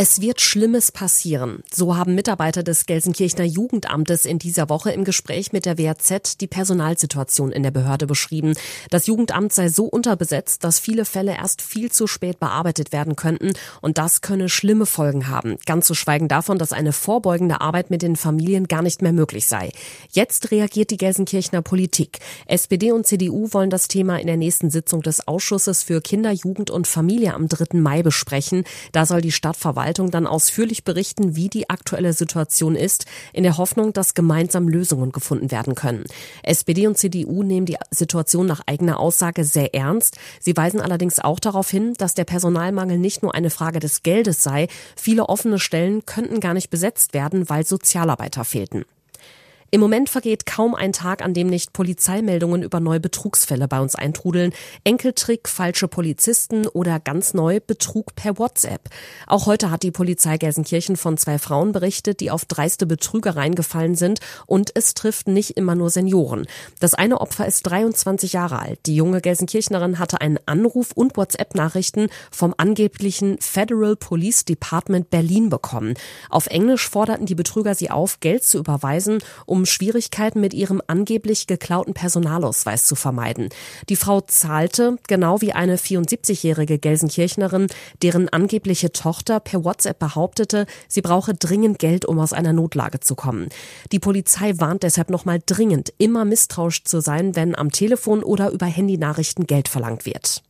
Es wird Schlimmes passieren. So haben Mitarbeiter des Gelsenkirchener Jugendamtes in dieser Woche im Gespräch mit der WRZ die Personalsituation in der Behörde beschrieben. Das Jugendamt sei so unterbesetzt, dass viele Fälle erst viel zu spät bearbeitet werden könnten und das könne schlimme Folgen haben. Ganz zu schweigen davon, dass eine vorbeugende Arbeit mit den Familien gar nicht mehr möglich sei. Jetzt reagiert die Gelsenkirchener Politik. SPD und CDU wollen das Thema in der nächsten Sitzung des Ausschusses für Kinder, Jugend und Familie am 3. Mai besprechen. Da soll die Stadtverwaltung dann ausführlich berichten, wie die aktuelle Situation ist, in der Hoffnung, dass gemeinsam Lösungen gefunden werden können. SPD und CDU nehmen die Situation nach eigener Aussage sehr ernst. Sie weisen allerdings auch darauf hin, dass der Personalmangel nicht nur eine Frage des Geldes sei. Viele offene Stellen könnten gar nicht besetzt werden, weil Sozialarbeiter fehlten. Im Moment vergeht kaum ein Tag, an dem nicht Polizeimeldungen über neue Betrugsfälle bei uns eintrudeln. Enkeltrick, falsche Polizisten oder ganz neu Betrug per WhatsApp. Auch heute hat die Polizei Gelsenkirchen von zwei Frauen berichtet, die auf dreiste Betrügereien gefallen sind und es trifft nicht immer nur Senioren. Das eine Opfer ist 23 Jahre alt. Die junge Gelsenkirchnerin hatte einen Anruf und WhatsApp-Nachrichten vom angeblichen Federal Police Department Berlin bekommen. Auf Englisch forderten die Betrüger sie auf, Geld zu überweisen, um um Schwierigkeiten mit ihrem angeblich geklauten Personalausweis zu vermeiden. Die Frau zahlte, genau wie eine 74-jährige Gelsenkirchnerin, deren angebliche Tochter per WhatsApp behauptete, sie brauche dringend Geld, um aus einer Notlage zu kommen. Die Polizei warnt deshalb nochmal dringend, immer misstrauisch zu sein, wenn am Telefon oder über Handynachrichten Geld verlangt wird.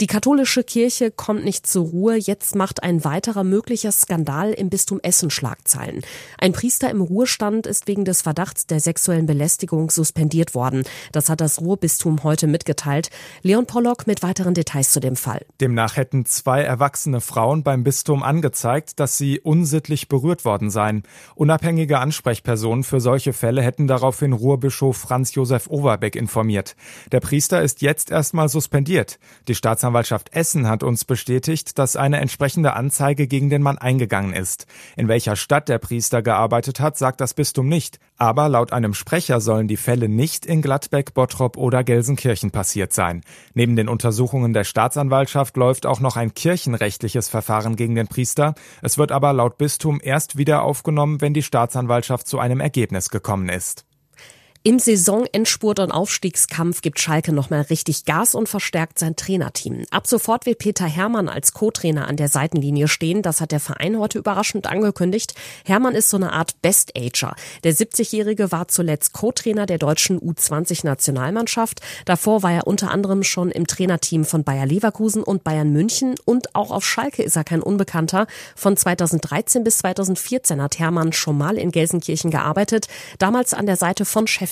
Die katholische Kirche kommt nicht zur Ruhe. Jetzt macht ein weiterer möglicher Skandal im Bistum Essen Schlagzeilen. Ein Priester im Ruhestand ist wegen des Verdachts der sexuellen Belästigung suspendiert worden. Das hat das Ruhrbistum heute mitgeteilt. Leon Pollock mit weiteren Details zu dem Fall. Demnach hätten zwei erwachsene Frauen beim Bistum angezeigt, dass sie unsittlich berührt worden seien. Unabhängige Ansprechpersonen für solche Fälle hätten daraufhin Ruhrbischof Franz Josef Overbeck informiert. Der Priester ist jetzt erstmal suspendiert. Die Staatsanwaltschaft Staatsanwaltschaft Essen hat uns bestätigt, dass eine entsprechende Anzeige gegen den Mann eingegangen ist. In welcher Stadt der Priester gearbeitet hat, sagt das Bistum nicht. Aber laut einem Sprecher sollen die Fälle nicht in Gladbeck, Bottrop oder Gelsenkirchen passiert sein. Neben den Untersuchungen der Staatsanwaltschaft läuft auch noch ein kirchenrechtliches Verfahren gegen den Priester. Es wird aber laut Bistum erst wieder aufgenommen, wenn die Staatsanwaltschaft zu einem Ergebnis gekommen ist. Im Saisonendspurt und Aufstiegskampf gibt Schalke nochmal richtig Gas und verstärkt sein Trainerteam. Ab sofort wird Peter Hermann als Co-Trainer an der Seitenlinie stehen. Das hat der Verein heute überraschend angekündigt. Hermann ist so eine Art Best-Ager. Der 70-Jährige war zuletzt Co-Trainer der deutschen U20-Nationalmannschaft. Davor war er unter anderem schon im Trainerteam von Bayer Leverkusen und Bayern München. Und auch auf Schalke ist er kein Unbekannter. Von 2013 bis 2014 hat Hermann schon mal in Gelsenkirchen gearbeitet. Damals an der Seite von Chef